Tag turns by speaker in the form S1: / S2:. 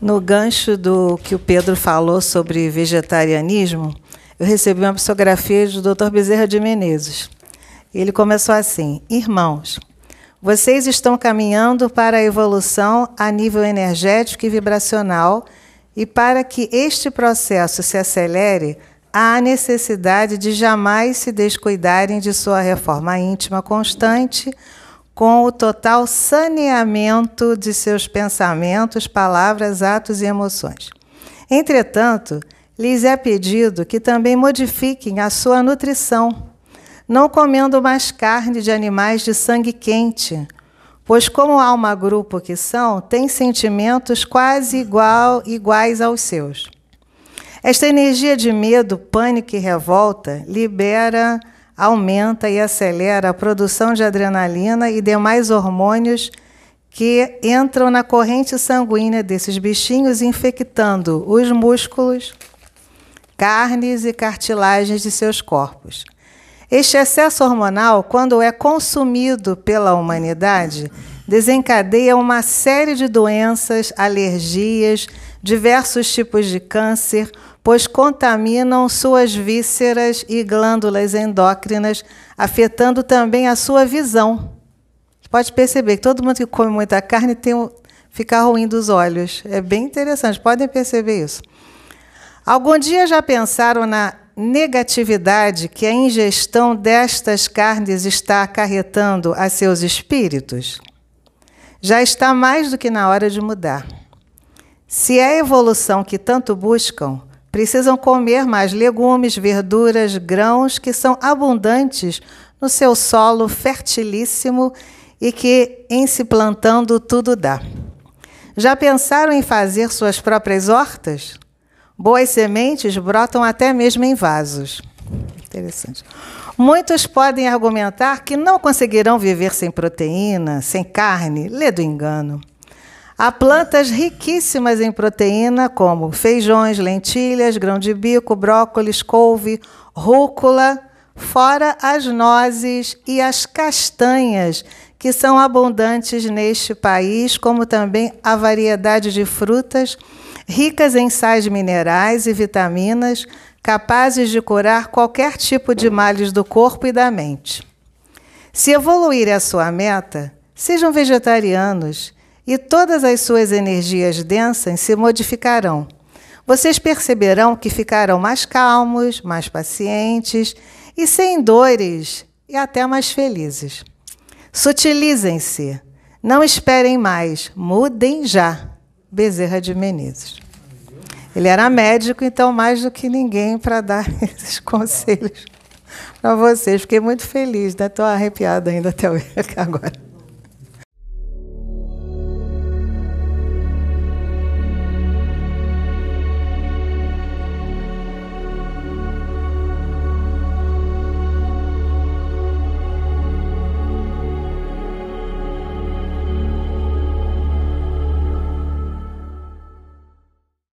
S1: No gancho do que o Pedro falou sobre vegetarianismo, eu recebi uma psicografia do Dr. Bezerra de Menezes. Ele começou assim: Irmãos, vocês estão caminhando para a evolução a nível energético e vibracional, e para que este processo se acelere, há necessidade de jamais se descuidarem de sua reforma íntima constante, com o total saneamento de seus pensamentos, palavras, atos e emoções. Entretanto, lhes é pedido que também modifiquem a sua nutrição não comendo mais carne de animais de sangue quente, pois, como alma grupo que são, têm sentimentos quase igual, iguais aos seus. Esta energia de medo, pânico e revolta libera, aumenta e acelera a produção de adrenalina e demais hormônios que entram na corrente sanguínea desses bichinhos, infectando os músculos, carnes e cartilagens de seus corpos. Este excesso hormonal, quando é consumido pela humanidade, desencadeia uma série de doenças, alergias, diversos tipos de câncer, pois contaminam suas vísceras e glândulas endócrinas, afetando também a sua visão. Pode perceber que todo mundo que come muita carne tem um, fica ruim dos olhos. É bem interessante, podem perceber isso. Algum dia já pensaram na negatividade que a ingestão destas carnes está acarretando a seus espíritos? Já está mais do que na hora de mudar. Se é a evolução que tanto buscam, precisam comer mais legumes, verduras, grãos que são abundantes no seu solo fertilíssimo e que, em se plantando, tudo dá. Já pensaram em fazer suas próprias hortas? Boas sementes brotam até mesmo em vasos. Interessante. Muitos podem argumentar que não conseguirão viver sem proteína, sem carne. Lê do engano. Há plantas riquíssimas em proteína, como feijões, lentilhas, grão de bico, brócolis, couve, rúcula, fora as nozes e as castanhas, que são abundantes neste país, como também a variedade de frutas ricas em sais minerais e vitaminas, capazes de curar qualquer tipo de males do corpo e da mente. Se evoluir a sua meta, sejam vegetarianos e todas as suas energias densas se modificarão. Vocês perceberão que ficarão mais calmos, mais pacientes e sem dores e até mais felizes. Sutilizem-se, não esperem mais, mudem já. Bezerra de Menezes. Ele era médico, então mais do que ninguém para dar esses conselhos para vocês. Fiquei muito feliz, estou né? arrepiada ainda até agora.